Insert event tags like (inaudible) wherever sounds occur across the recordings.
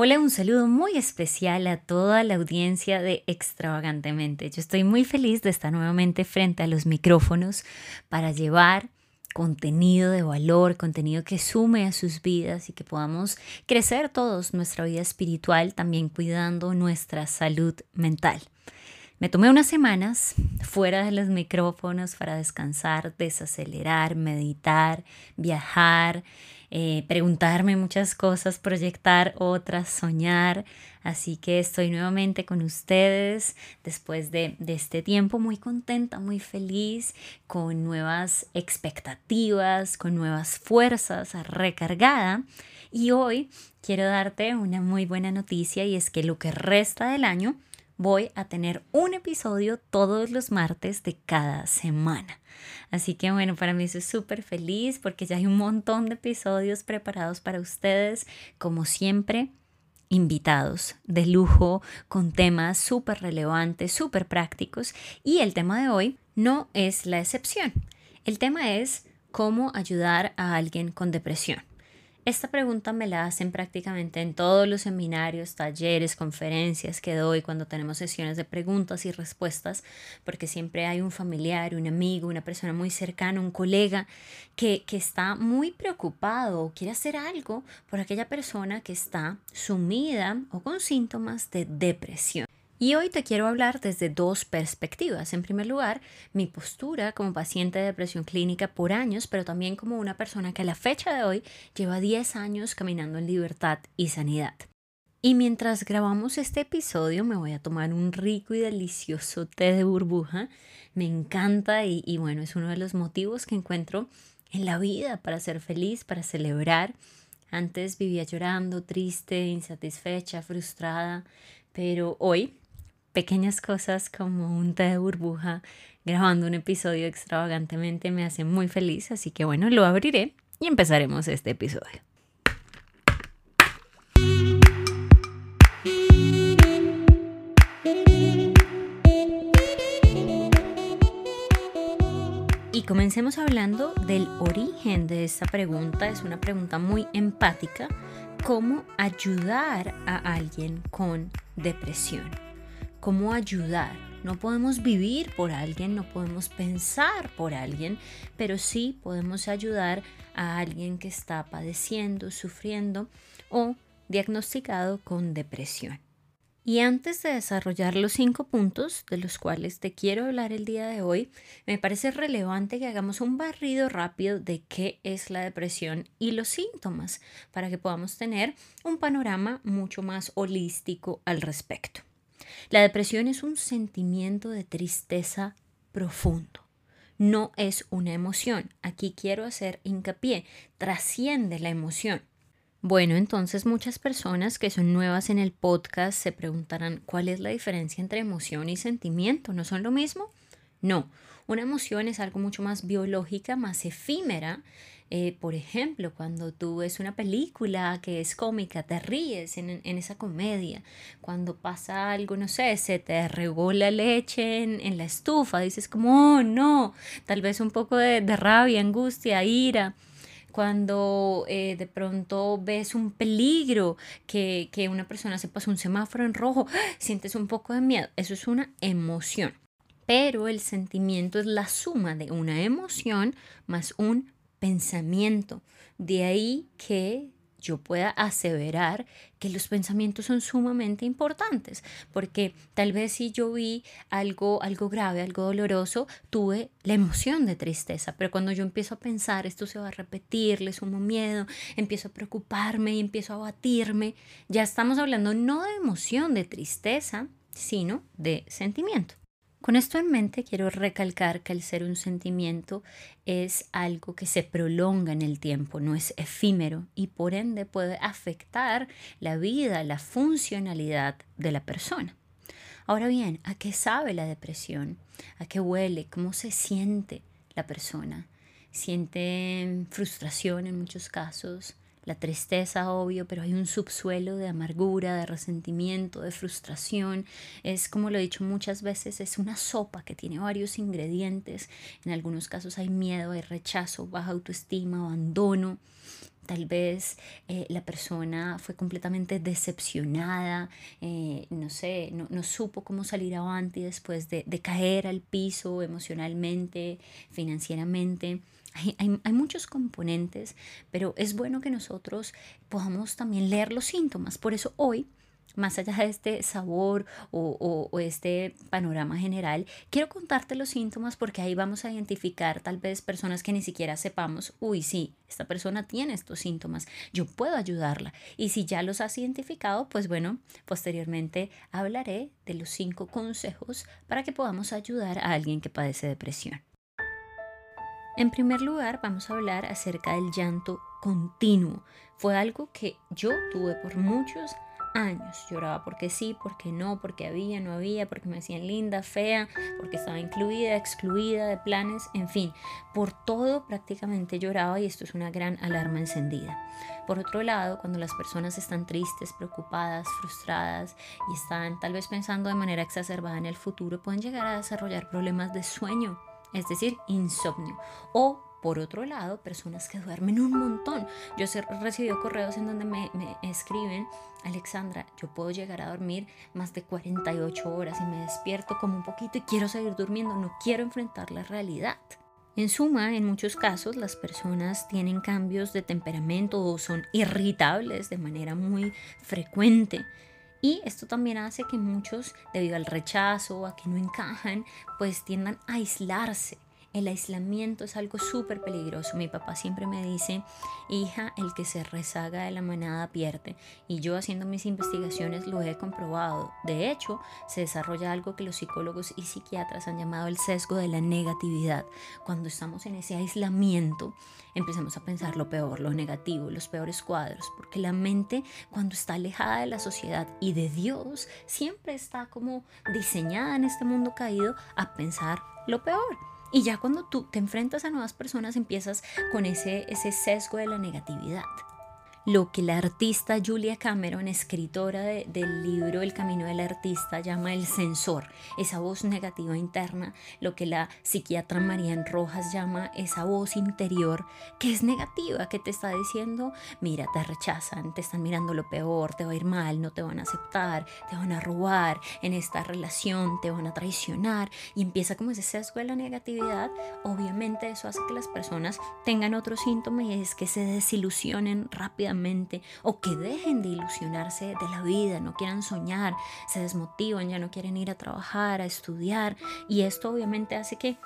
Hola, un saludo muy especial a toda la audiencia de Extravagantemente. Yo estoy muy feliz de estar nuevamente frente a los micrófonos para llevar contenido de valor, contenido que sume a sus vidas y que podamos crecer todos nuestra vida espiritual, también cuidando nuestra salud mental. Me tomé unas semanas fuera de los micrófonos para descansar, desacelerar, meditar, viajar, eh, preguntarme muchas cosas, proyectar otras, soñar. Así que estoy nuevamente con ustedes después de, de este tiempo muy contenta, muy feliz, con nuevas expectativas, con nuevas fuerzas, recargada. Y hoy quiero darte una muy buena noticia y es que lo que resta del año voy a tener un episodio todos los martes de cada semana. Así que bueno, para mí es súper feliz porque ya hay un montón de episodios preparados para ustedes, como siempre invitados de lujo con temas súper relevantes, súper prácticos y el tema de hoy no es la excepción. El tema es cómo ayudar a alguien con depresión. Esta pregunta me la hacen prácticamente en todos los seminarios, talleres, conferencias que doy cuando tenemos sesiones de preguntas y respuestas, porque siempre hay un familiar, un amigo, una persona muy cercana, un colega que, que está muy preocupado o quiere hacer algo por aquella persona que está sumida o con síntomas de depresión. Y hoy te quiero hablar desde dos perspectivas. En primer lugar, mi postura como paciente de depresión clínica por años, pero también como una persona que a la fecha de hoy lleva 10 años caminando en libertad y sanidad. Y mientras grabamos este episodio me voy a tomar un rico y delicioso té de burbuja. Me encanta y, y bueno, es uno de los motivos que encuentro en la vida para ser feliz, para celebrar. Antes vivía llorando, triste, insatisfecha, frustrada, pero hoy pequeñas cosas como un té de burbuja grabando un episodio extravagantemente me hacen muy feliz, así que bueno, lo abriré y empezaremos este episodio. Y comencemos hablando del origen de esta pregunta. Es una pregunta muy empática. ¿Cómo ayudar a alguien con depresión? Cómo ayudar. No podemos vivir por alguien, no podemos pensar por alguien, pero sí podemos ayudar a alguien que está padeciendo, sufriendo o diagnosticado con depresión. Y antes de desarrollar los cinco puntos de los cuales te quiero hablar el día de hoy, me parece relevante que hagamos un barrido rápido de qué es la depresión y los síntomas para que podamos tener un panorama mucho más holístico al respecto. La depresión es un sentimiento de tristeza profundo. No es una emoción. Aquí quiero hacer hincapié. Trasciende la emoción. Bueno, entonces muchas personas que son nuevas en el podcast se preguntarán cuál es la diferencia entre emoción y sentimiento. ¿No son lo mismo? No, una emoción es algo mucho más biológica, más efímera eh, por ejemplo, cuando tú ves una película que es cómica, te ríes en, esa comedia. Cuando pasa algo, no sé, se te regó la leche en, la estufa, dices como, oh no, tal vez un poco de, rabia, angustia, ira cuando eh, de pronto ves un peligro, que, que, una persona se pasa un semáforo en rojo, (gasps) sientes un poco de miedo. Eso es una emoción. Pero el sentimiento es la suma de una emoción más un pensamiento. De ahí que yo pueda aseverar que los pensamientos son sumamente importantes, porque tal vez si yo vi algo, algo grave, algo doloroso, tuve la emoción de tristeza, pero cuando yo empiezo a pensar, esto se va a repetir, le sumo miedo, empiezo a preocuparme y empiezo a batirme, ya estamos hablando no de emoción, de tristeza, sino de sentimiento. Con esto en mente quiero recalcar que el ser un sentimiento es algo que se prolonga en el tiempo, no es efímero y por ende puede afectar la vida, la funcionalidad de la persona. Ahora bien, ¿a qué sabe la depresión? ¿A qué huele? ¿Cómo se siente la persona? ¿Siente frustración en muchos casos? La tristeza, obvio, pero hay un subsuelo de amargura, de resentimiento, de frustración. Es, como lo he dicho muchas veces, es una sopa que tiene varios ingredientes. En algunos casos hay miedo, hay rechazo, baja autoestima, abandono. Tal vez eh, la persona fue completamente decepcionada, eh, no sé, no, supo cómo salir adelante después de, de caer al piso emocionalmente, financieramente. Hay, muchos componentes, pero es bueno que nosotros podamos también leer los síntomas. Por eso hoy más allá de este sabor o, o, este panorama general, quiero contarte los síntomas porque ahí vamos a identificar tal vez personas que ni siquiera sepamos, uy, sí, esta persona tiene estos síntomas, yo puedo ayudarla. Y si ya los has identificado, pues bueno, posteriormente hablaré de los cinco consejos para que podamos ayudar a alguien que padece depresión. En primer lugar, vamos a hablar acerca del llanto continuo. Fue algo que yo tuve por muchos años. Lloraba porque sí, porque no, porque había, no había, porque me decían linda, fea, porque estaba incluida, excluida de planes, en fin, por todo prácticamente lloraba y esto es una gran alarma encendida. Por otro lado, cuando las personas están tristes, preocupadas, frustradas y están tal vez pensando de manera exacerbada en el futuro, pueden llegar a desarrollar problemas de sueño es decir, insomnio. O por otro lado, personas que duermen un montón. Yo he recibido correos en donde me, me, escriben, Alexandra, yo puedo llegar a dormir más de 48 horas y me despierto como un poquito y quiero seguir durmiendo, no quiero enfrentar la realidad. En suma, en muchos casos las personas tienen cambios de temperamento o son irritables de manera muy frecuente. Y esto también hace que muchos, debido al rechazo, a que no encajan, pues tiendan a aislarse el aislamiento es algo súper peligroso. Mi papá siempre me dice, hija, el que se rezaga de la manada pierde. Y yo haciendo mis investigaciones lo he comprobado. De hecho, se desarrolla algo que los psicólogos y psiquiatras han llamado el sesgo de la negatividad. Cuando estamos en ese aislamiento, empezamos a pensar lo peor, lo negativo, los peores cuadros. Porque la mente, cuando está alejada de la sociedad y de Dios, siempre está como diseñada en este mundo caído a pensar lo peor. Y ya cuando tú te enfrentas a nuevas personas empiezas con ese, ese sesgo de la negatividad lo que la artista Julia Cameron, escritora del libro El Camino del Artista, llama el sensor, esa voz negativa interna, lo que la psiquiatra Marian Rojas llama esa voz interior que es negativa, que te está diciendo, mira, te rechazan, te están mirando lo peor, te va a ir mal, no te van a aceptar, te van a robar, en esta relación te van a traicionar y empieza como ese sesgo de la negatividad, obviamente eso hace que las personas tengan otro síntoma y es que se desilusionen rápidamente o que dejen de ilusionarse de la vida, no quieran soñar, se desmotivan, ya no quieren ir a trabajar, a estudiar y esto obviamente hace que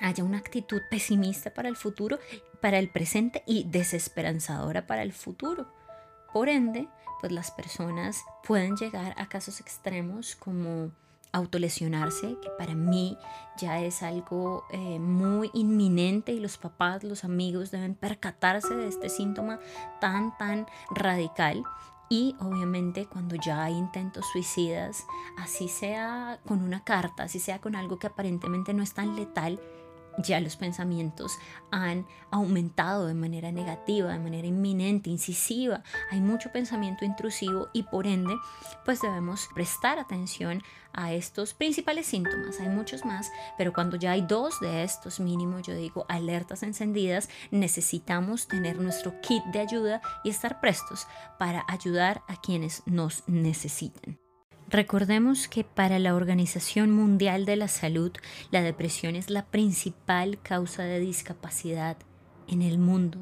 haya una actitud pesimista para el futuro, para el presente y desesperanzadora para el futuro. Por ende, pues las personas pueden llegar a casos extremos como autolesionarse, que para mí ya es algo eh, muy inminente y los papás, los amigos deben percatarse de este síntoma tan, tan radical. Y obviamente cuando ya hay intentos suicidas, así sea con una carta, así sea con algo que aparentemente no es tan letal, ya los pensamientos han aumentado de manera negativa, de manera inminente, incisiva. Hay mucho pensamiento intrusivo y por ende, pues debemos prestar atención a estos principales síntomas. Hay muchos más, pero cuando ya hay dos de estos mínimos, yo digo alertas encendidas, necesitamos tener nuestro kit de ayuda y estar prestos para ayudar a quienes nos necesiten. Recordemos que para la Organización Mundial de la Salud, la depresión es la principal causa de discapacidad en el mundo.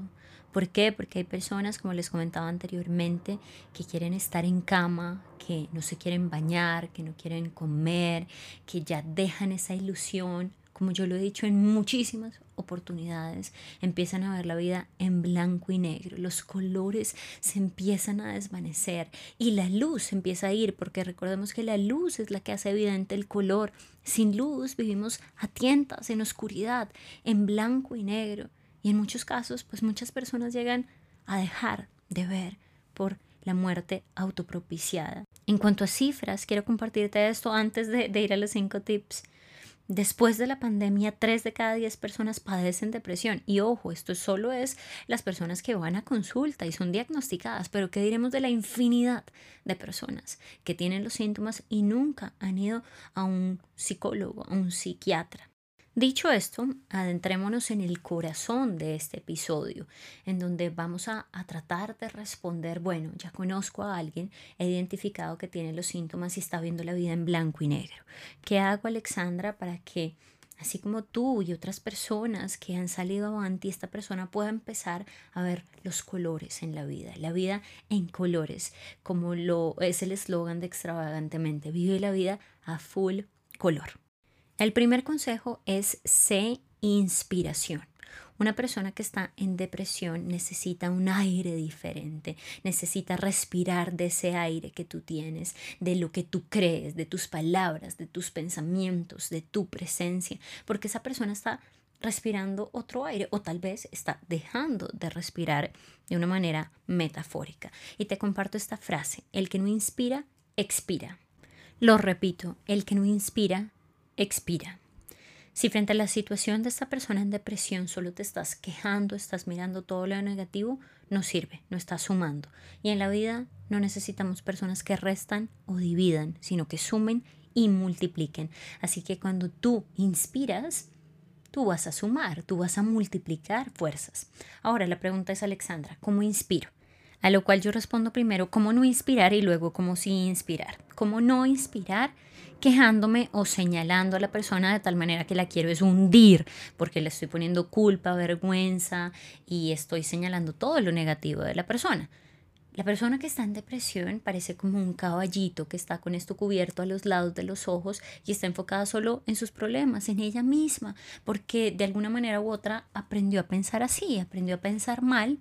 ¿Por qué? Porque hay personas, como les comentaba anteriormente, que quieren estar en cama, que no se quieren bañar, que no quieren comer, que ya dejan esa ilusión como yo lo he dicho en muchísimas oportunidades, empiezan a ver la vida en blanco y negro, los colores se empiezan a desvanecer y la luz empieza a ir, porque recordemos que la luz es la que hace evidente el color. Sin luz vivimos a tientas, en oscuridad, en blanco y negro. Y en muchos casos, pues muchas personas llegan a dejar de ver por la muerte autopropiciada. En cuanto a cifras, quiero compartirte esto antes de, de ir a los cinco tips. Después de la pandemia, 3 de cada 10 personas padecen depresión. Y ojo, esto solo es las personas que van a consulta y son diagnosticadas, pero ¿qué diremos de la infinidad de personas que tienen los síntomas y nunca han ido a un psicólogo, a un psiquiatra? Dicho esto, adentrémonos en el corazón de este episodio, en donde vamos a, tratar de responder, bueno, ya conozco a alguien, he identificado que tiene los síntomas y está viendo la vida en blanco y negro. ¿Qué hago, Alexandra, para que, así como tú y otras personas que han salido adelante, esta persona pueda empezar a ver los colores en la vida, la vida en colores, como lo es el eslogan de extravagantemente, vive la vida a full color. El primer consejo es C, inspiración. Una persona que está en depresión necesita un aire diferente, necesita respirar de ese aire que tú tienes, de lo que tú crees, de tus palabras, de tus pensamientos, de tu presencia, porque esa persona está respirando otro aire o tal vez está dejando de respirar de una manera metafórica. Y te comparto esta frase, el que no inspira, expira. Lo repito, el que no inspira, expira. Si frente a la situación de esta persona en depresión solo te estás quejando, estás mirando todo lo negativo, no sirve, no estás sumando. Y en la vida no necesitamos personas que restan o dividan, sino que sumen y multipliquen. Así que cuando tú inspiras, tú vas a sumar, tú vas a multiplicar fuerzas. Ahora la pregunta es, Alexandra, ¿cómo inspiro? A lo cual yo respondo primero, ¿cómo no inspirar? Y luego, ¿cómo sí inspirar? ¿Cómo no inspirar? quejándome o señalando a la persona de tal manera que la quiero es hundir, porque le estoy poniendo culpa, vergüenza y estoy señalando todo lo negativo de la persona. La persona que está en depresión parece como un caballito que está con esto cubierto a los lados de los ojos y está enfocada solo en sus problemas, en ella misma, porque de alguna manera u otra aprendió a pensar así, aprendió a pensar mal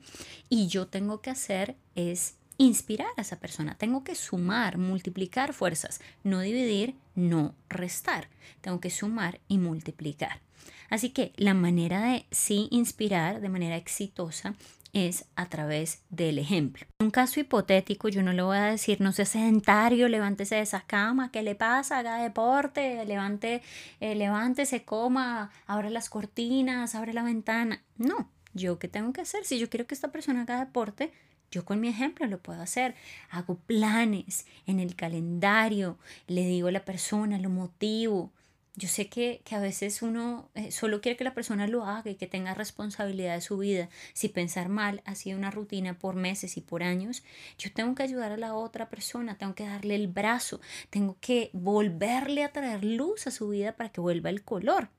y yo tengo que hacer es inspirar a esa persona. Tengo que sumar, multiplicar fuerzas, no dividir, no restar. Tengo que sumar y multiplicar. Así que la manera de sí inspirar de manera exitosa es a través del ejemplo. En un caso hipotético, yo no le voy a decir, no sea sedentario, levántese de esa cama, ¿qué le pasa? Haga deporte, levante, eh, levántese, coma, abra las cortinas, abre la ventana. No, yo qué tengo que hacer? Si yo quiero que esta persona haga deporte, yo con mi ejemplo lo puedo hacer. Hago planes en el calendario, le digo a la persona, lo motivo. Yo sé que, a veces uno eh, solo quiere que la persona lo haga y que tenga responsabilidad de su vida. Si pensar mal ha sido una rutina por meses y por años, yo tengo que ayudar a la otra persona, tengo que darle el brazo, tengo que volverle a traer luz a su vida para que vuelva el color.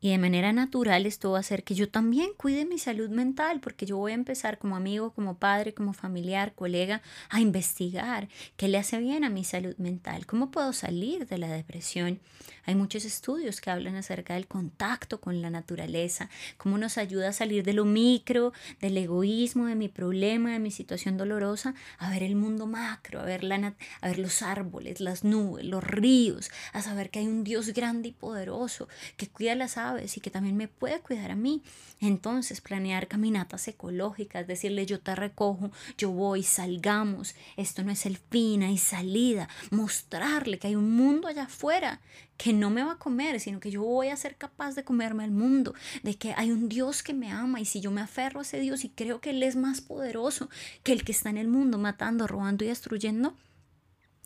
Y de manera natural esto va a hacer que yo también cuide mi salud mental, porque yo voy a empezar como amigo, como padre, como familiar, colega, a investigar qué le hace bien a mi salud mental, cómo puedo salir de la depresión. Hay muchos estudios que hablan acerca del contacto con la naturaleza, cómo nos ayuda a salir de lo micro, del egoísmo, de mi problema, de mi situación dolorosa, a ver el mundo macro, a ver, la a ver los árboles, las nubes, los ríos, a saber que hay un Dios grande y poderoso que cuida las aves y que también me puede cuidar a mí. Entonces, planear caminatas ecológicas, decirle yo te recojo, yo voy, salgamos, esto no es el fin, hay salida, mostrarle que hay un mundo allá afuera que no me va a comer, sino que yo voy a ser capaz de comerme al mundo, de que hay un Dios que me ama y si yo me aferro a ese Dios y creo que Él es más poderoso que el que está en el mundo matando, robando y destruyendo,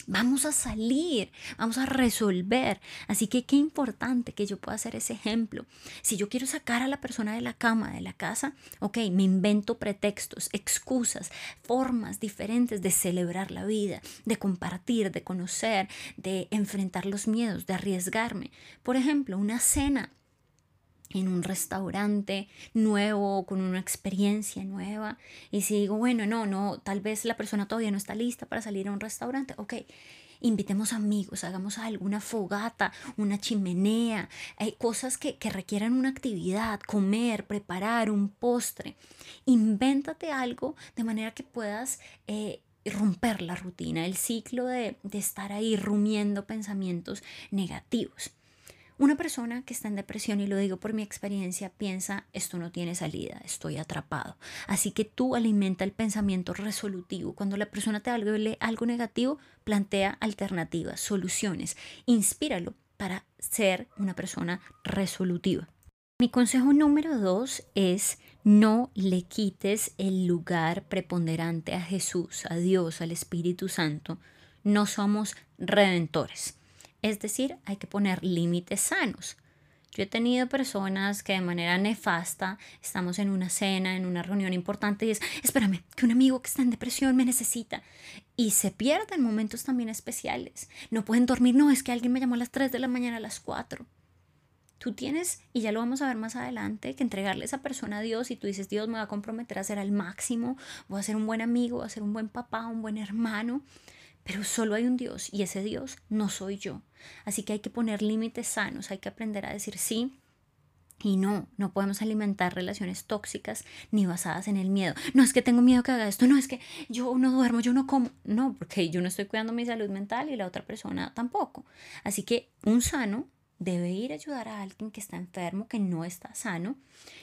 Vamos a salir, vamos a resolver. Así que qué importante que yo pueda hacer ese ejemplo. Si yo quiero sacar a la persona de la cama, de la casa, ok, me invento pretextos, excusas, formas diferentes de celebrar la vida, de compartir, de conocer, de enfrentar los miedos, de arriesgarme. Por ejemplo, una cena en un restaurante nuevo, con una experiencia nueva. Y si digo, bueno, no, no, tal vez la persona todavía no está lista para salir a un restaurante, ok. invitemos amigos, hagamos alguna fogata, una chimenea, hay cosas que, que requieran una actividad, comer, preparar un postre. Invéntate algo de manera que puedas eh, romper la rutina, el ciclo de, de estar ahí rumiendo pensamientos negativos. Una persona que está en depresión, y lo digo por mi experiencia, piensa, esto no tiene salida, estoy atrapado. Así que tú alimenta el pensamiento resolutivo. Cuando la persona te hable algo negativo, plantea alternativas, soluciones. Inspíralo para ser una persona resolutiva. Mi consejo número dos es no le quites el lugar preponderante a Jesús, a Dios, al Espíritu Santo. No somos redentores. Es decir, hay que poner límites sanos. Yo he tenido personas que de manera nefasta estamos en una cena, en una reunión importante y es, espérame, que un amigo que está en depresión me necesita. Y se pierden momentos también especiales. No pueden dormir, no, es que alguien me llamó a las 3 de la mañana, a las 4. Tú tienes, y ya lo vamos a ver más adelante, que entregarle a esa persona a Dios y tú dices, Dios me va a comprometer a ser al máximo, voy a ser un buen amigo, voy a ser un buen papá, un buen hermano. Pero solo hay un Dios y ese Dios no soy yo. Así que hay que poner límites sanos, hay que aprender a decir sí y no, no podemos alimentar relaciones tóxicas ni basadas en el miedo. No es que tengo miedo que haga esto, no es que yo no duermo, yo no como. No, porque yo no estoy cuidando mi salud mental y la otra persona tampoco. Así que un sano debe ir a ayudar a alguien que está enfermo, que no está sano.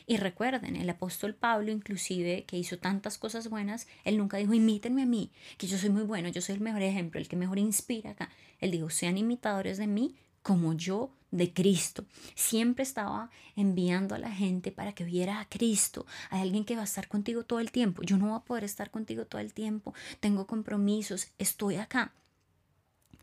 Y recuerden, el apóstol Pablo, inclusive, que hizo tantas cosas buenas, él nunca dijo, imítenme a mí, que yo soy muy bueno, yo soy el mejor ejemplo, el que mejor inspira acá. Él dijo, sean imitadores de mí como yo de Cristo. Siempre estaba enviando a la gente para que viera a Cristo. Hay alguien que va a estar contigo todo el tiempo. Yo no voy a poder estar contigo todo el tiempo. Tengo compromisos. Estoy acá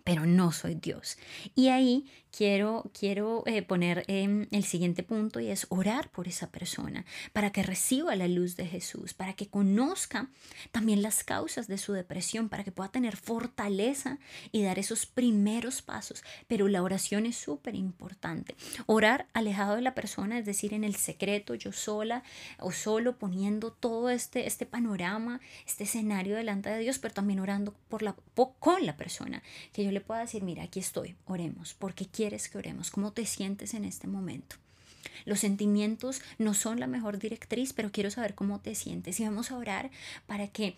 pero no soy Dios. Y ahí quiero, quiero eh, poner em, el siguiente punto y es orar por esa persona para que reciba la luz de Jesús, para que conozca también las causas de su depresión, para que pueda tener fortaleza y dar esos primeros pasos. Pero la oración es súper importante. Orar alejado de la persona, es decir, en el secreto, yo sola o solo poniendo todo este, este panorama, este escenario delante de Dios, pero también orando por la, con la persona, que yo le pueda decir, mira, aquí estoy, oremos. ¿Por qué quieres que oremos? ¿Cómo te sientes en este momento? Los sentimientos no son la mejor directriz, pero quiero saber cómo te sientes. Y vamos a orar para que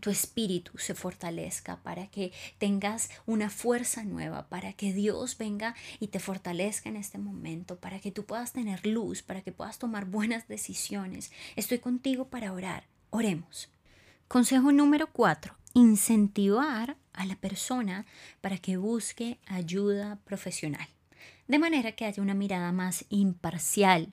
tu espíritu se fortalezca, para que tengas una fuerza nueva, para que Dios venga y te fortalezca en este momento, para que tú puedas tener luz, para que puedas tomar buenas decisiones. Estoy contigo para orar. Oremos. Consejo número cuatro incentivar a la persona para que busque ayuda profesional, de manera que haya una mirada más imparcial,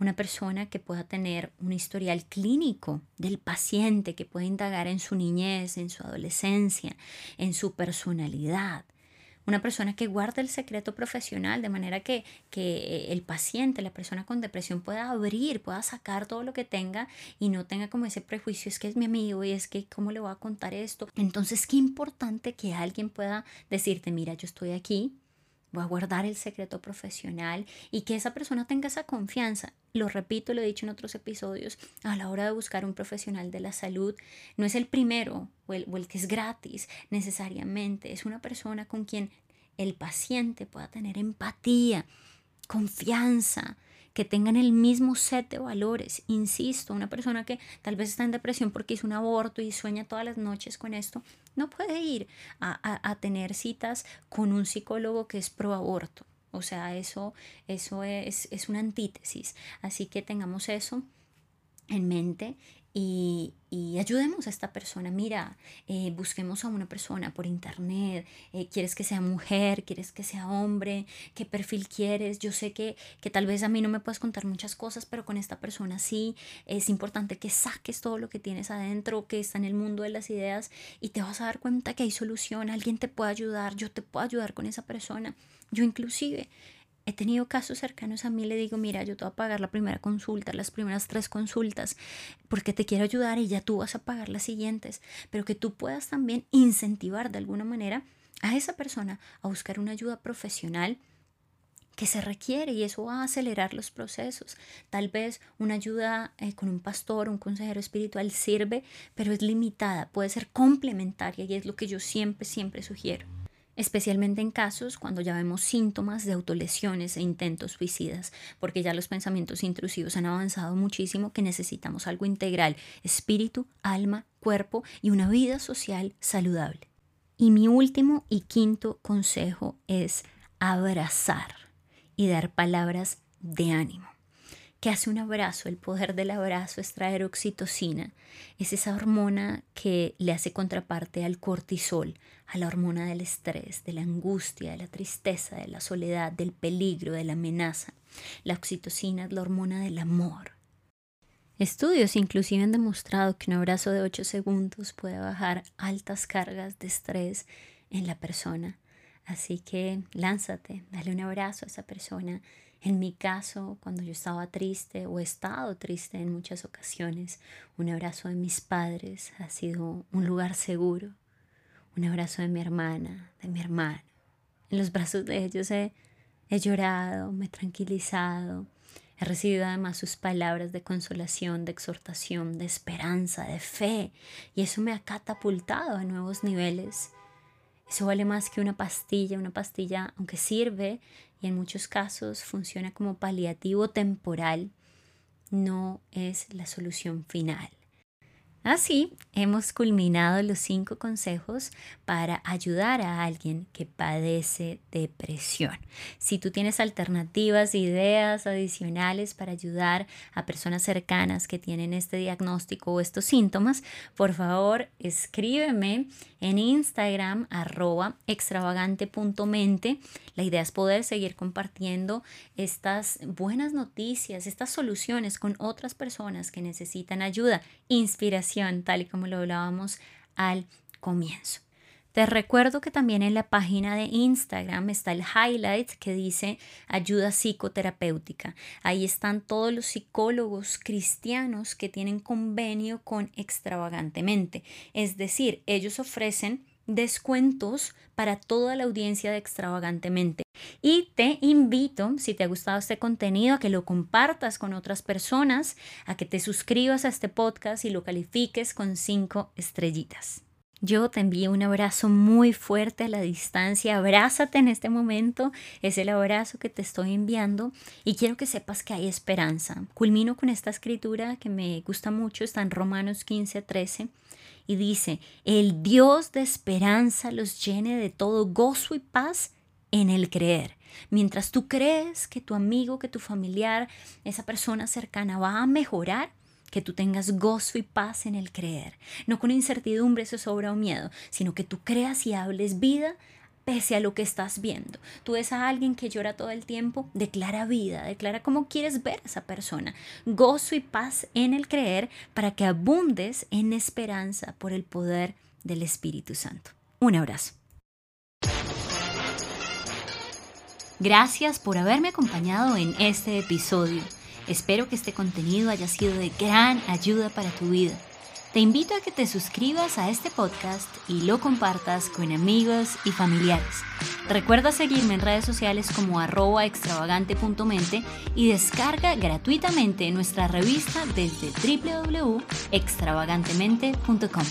una persona que pueda tener un historial clínico del paciente, que pueda indagar en su niñez, en su adolescencia, en su personalidad, una persona que guarda el secreto profesional de manera que, que el paciente, la persona con depresión pueda abrir, pueda sacar todo lo que tenga y no tenga como ese prejuicio, es que es mi amigo y es que cómo le voy a contar esto. Entonces, qué importante que alguien pueda decirte, mira, yo estoy aquí, voy a guardar el secreto profesional y que esa persona tenga esa confianza. Lo repito, lo he dicho en otros episodios, a la hora de buscar un profesional de la salud, no es el primero o el, o el que es gratis necesariamente, es una persona con quien el paciente pueda tener empatía, confianza, que tengan el mismo set de valores. Insisto, una persona que tal vez está en depresión porque hizo un aborto y sueña todas las noches con esto, no puede ir a, tener citas con un psicólogo que es pro aborto. O sea, eso, eso es, es una antítesis. Así que tengamos eso en mente y, ayudemos a esta persona. Mira, eh, busquemos a una persona por internet. Eh, ¿Quieres que sea mujer? ¿Quieres que sea hombre? ¿Qué perfil quieres? Yo sé que, que tal vez a mí no me puedes contar muchas cosas, pero con esta persona sí. Es importante que saques todo lo que tienes adentro, que está en el mundo de las ideas y te vas a dar cuenta que hay solución. Alguien te puede ayudar. Yo te puedo ayudar con esa persona. Yo inclusive He tenido casos cercanos a mí, le digo, mira, yo te voy a pagar la primera consulta, las primeras tres consultas, porque te quiero ayudar y ya tú vas a pagar las siguientes, pero que tú puedas también incentivar de alguna manera a esa persona a buscar una ayuda profesional que se requiere y eso va a acelerar los procesos. Tal vez una ayuda eh, con un pastor, un consejero espiritual sirve, pero es limitada, puede ser complementaria y es lo que yo siempre, siempre sugiero. Especialmente en casos cuando ya vemos síntomas de autolesiones e intentos suicidas, porque ya los pensamientos intrusivos han avanzado muchísimo que necesitamos algo integral, espíritu, alma, cuerpo y una vida social saludable. Y mi último y quinto consejo es abrazar y dar palabras de ánimo. ¿Qué hace un abrazo? El poder del abrazo es traer oxitocina. Es esa hormona que le hace contraparte al cortisol, a la hormona del estrés, de la angustia, de la tristeza, de la soledad, del peligro, de la amenaza. La oxitocina es la hormona del amor. Estudios inclusive han demostrado que un abrazo de 8 segundos puede bajar altas cargas de estrés en la persona. Así que lánzate, dale un abrazo a esa persona en mi caso, cuando yo estaba triste o he estado triste en muchas ocasiones, un abrazo de mis padres ha sido un lugar seguro. Un abrazo de mi hermana, de mi hermano. En los brazos de ellos he, he llorado, me he tranquilizado. He recibido además sus palabras de consolación, de exhortación, de esperanza, de fe. Y eso me ha catapultado a nuevos niveles. Eso vale más que una pastilla. Una pastilla, aunque sirve en muchos casos funciona como paliativo temporal, no es la solución final. Así, hemos culminado los cinco consejos para ayudar a alguien que padece depresión. Si tú tienes alternativas, ideas adicionales para ayudar a personas cercanas que tienen este diagnóstico o estos síntomas, por favor escríbeme en Instagram arroba extravagante.mente. La idea es poder seguir compartiendo estas buenas noticias, estas soluciones con otras personas que necesitan ayuda, inspiración tal y como lo hablábamos al comienzo. Te recuerdo que también en la página de Instagram está el highlight que dice ayuda psicoterapéutica. Ahí están todos los psicólogos cristianos que tienen convenio con extravagantemente. Es decir, ellos ofrecen descuentos para toda la audiencia de extravagantemente. Y te invito, si te ha gustado este contenido, a que lo compartas con otras personas, a que te suscribas a este podcast y lo califiques con cinco estrellitas. Yo te envío un abrazo muy fuerte a la distancia. Abrázate en este momento. Es el abrazo que te estoy enviando y quiero que sepas que hay esperanza. Culmino con esta escritura que me gusta mucho. Está en Romanos 15, 13 y dice, el Dios de esperanza los llene de todo gozo y paz en el creer. Mientras tú crees que tu amigo, que tu familiar, esa persona cercana va a mejorar, que tú tengas gozo y paz en el creer, no con incertidumbre, sobra o miedo, sino que tú creas y hables vida pese a lo que estás viendo. Tú ves a alguien que llora todo el tiempo, declara vida, declara cómo quieres ver a esa persona. Gozo y paz en el creer para que abundes en esperanza por el poder del Espíritu Santo. Un abrazo. Gracias por haberme acompañado en este episodio. Espero que este contenido haya sido de gran ayuda para tu vida. Te invito a que te suscribas a este podcast y lo compartas con amigos y familiares. Recuerda seguirme en redes sociales como arroba extravagante.mente y descarga gratuitamente nuestra revista desde www.extravagantemente.com.